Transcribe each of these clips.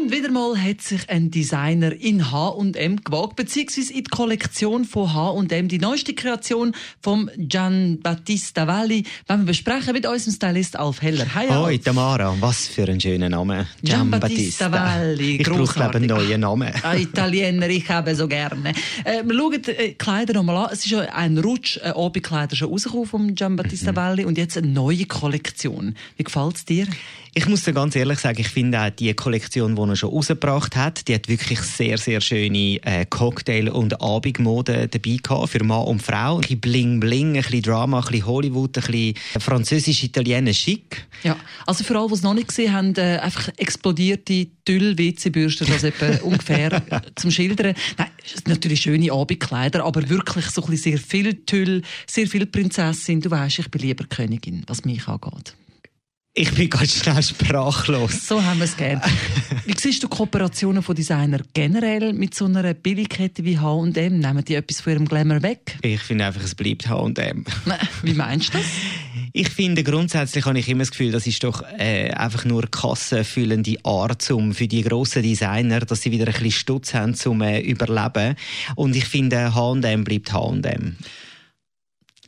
Und wieder mal hat sich ein Designer in H&M gewagt, beziehungsweise in die Kollektion von H&M, die neueste Kreation vom Gian Battista Valli, wenn wir besprechen mit unserem Stylist Alf Heller. Hi, Alf. Hoi, Tamara, was für ein schöner Name. Gian, Battista Valli, Ich brauche einen neuen Namen. Ah, Italiener, ich habe so gerne. Äh, wir schauen die äh, Kleider nochmal an. Es ist ja ein Rutsch, ein Abendkleider schon rausgekommen vom Gian Battista Valli und jetzt eine neue Kollektion. Wie gefällt es dir? Ich muss dir ganz ehrlich sagen, ich finde auch die Kollektion, die er schon rausgebracht hat, die hat wirklich sehr, sehr schöne äh, Cocktail- und Abendmode dabei gehabt für Mann und Frau. Ein bisschen Bling-Bling, ein bisschen Drama, ein bisschen Hollywood, ein bisschen französisch-italienisch schick. Ja, also für alle, die es noch nicht gesehen haben, äh, einfach explodierte Tüll-WC-Bürste, das etwa ungefähr zum Schildern. Nein, es sind natürlich schöne Abendkleider, aber wirklich so ein bisschen sehr viel Tüll, sehr viel Prinzessin. Du weißt, ich bin lieber Königin, was mich angeht. Ich bin ganz schnell sprachlos. So haben wir es gerne. Wie siehst du Kooperationen von Designern generell mit so einer Billigkette wie H&M? Nehmen die etwas von ihrem Glamour weg? Ich finde einfach, es bleibt H&M. Wie meinst du das? Ich finde, grundsätzlich habe ich immer das Gefühl, das ist doch äh, einfach nur kassenfüllende Art um für die grossen Designer, dass sie wieder ein bisschen Stutz haben zum äh, Überleben. Und ich finde, H&M bleibt H&M.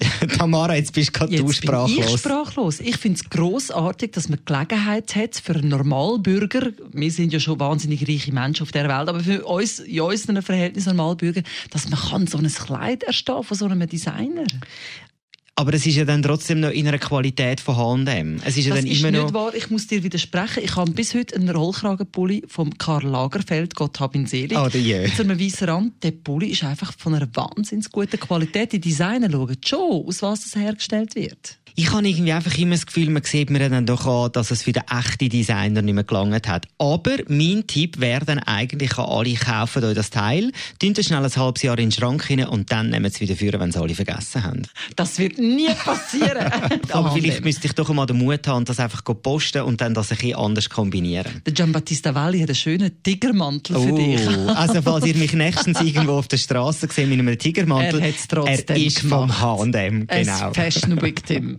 Tamara, jetzt bist gerade du sprachlos. Bin ich sprachlos. Ich finde es grossartig, dass man Gelegenheit hat für einen Normalbürger. Wir sind ja schon wahnsinnig reiche Menschen auf der Welt, aber für uns, in unseren Verhältnissen Normalbürger, dass man kann so ein Kleid erstehen von so einem Designer. Aber es ist ja dann trotzdem noch in einer Qualität von H&M. Es ist ja das dann ist immer nicht noch... wahr. Ich muss dir widersprechen. Ich habe bis heute einen Rollkragenpulli vom Karl Lagerfeld, Gott hab ihn selig. Oh, je. Mit so einem weißen Rand. Der Pulli ist einfach von einer wahnsinnig guten Qualität. Die Designer schauen schon, aus was das hergestellt wird. Ich habe irgendwie einfach immer das Gefühl, man sieht mir dann doch an, dass es für den echten Designer nicht mehr gelangt hat. Aber mein Tipp wäre dann eigentlich an alle, kaufen euch das Teil, tun das schnell ein halbes Jahr in den Schrank rein und dann nehmen es wieder führen, wenn es alle vergessen haben. Das wird nie passieren. Aber vielleicht müsste ich doch mal den Mut haben, das einfach zu posten und dann das ein bisschen anders kombinieren. Der Giambattista Valli hat einen schönen Tigermantel für oh, dich. also falls ihr mich nächstens irgendwo auf der Straße seht mit einem Tigermantel, er, hat's trotzdem er ist gemacht. vom H&M, genau. Ein Fashion Victim.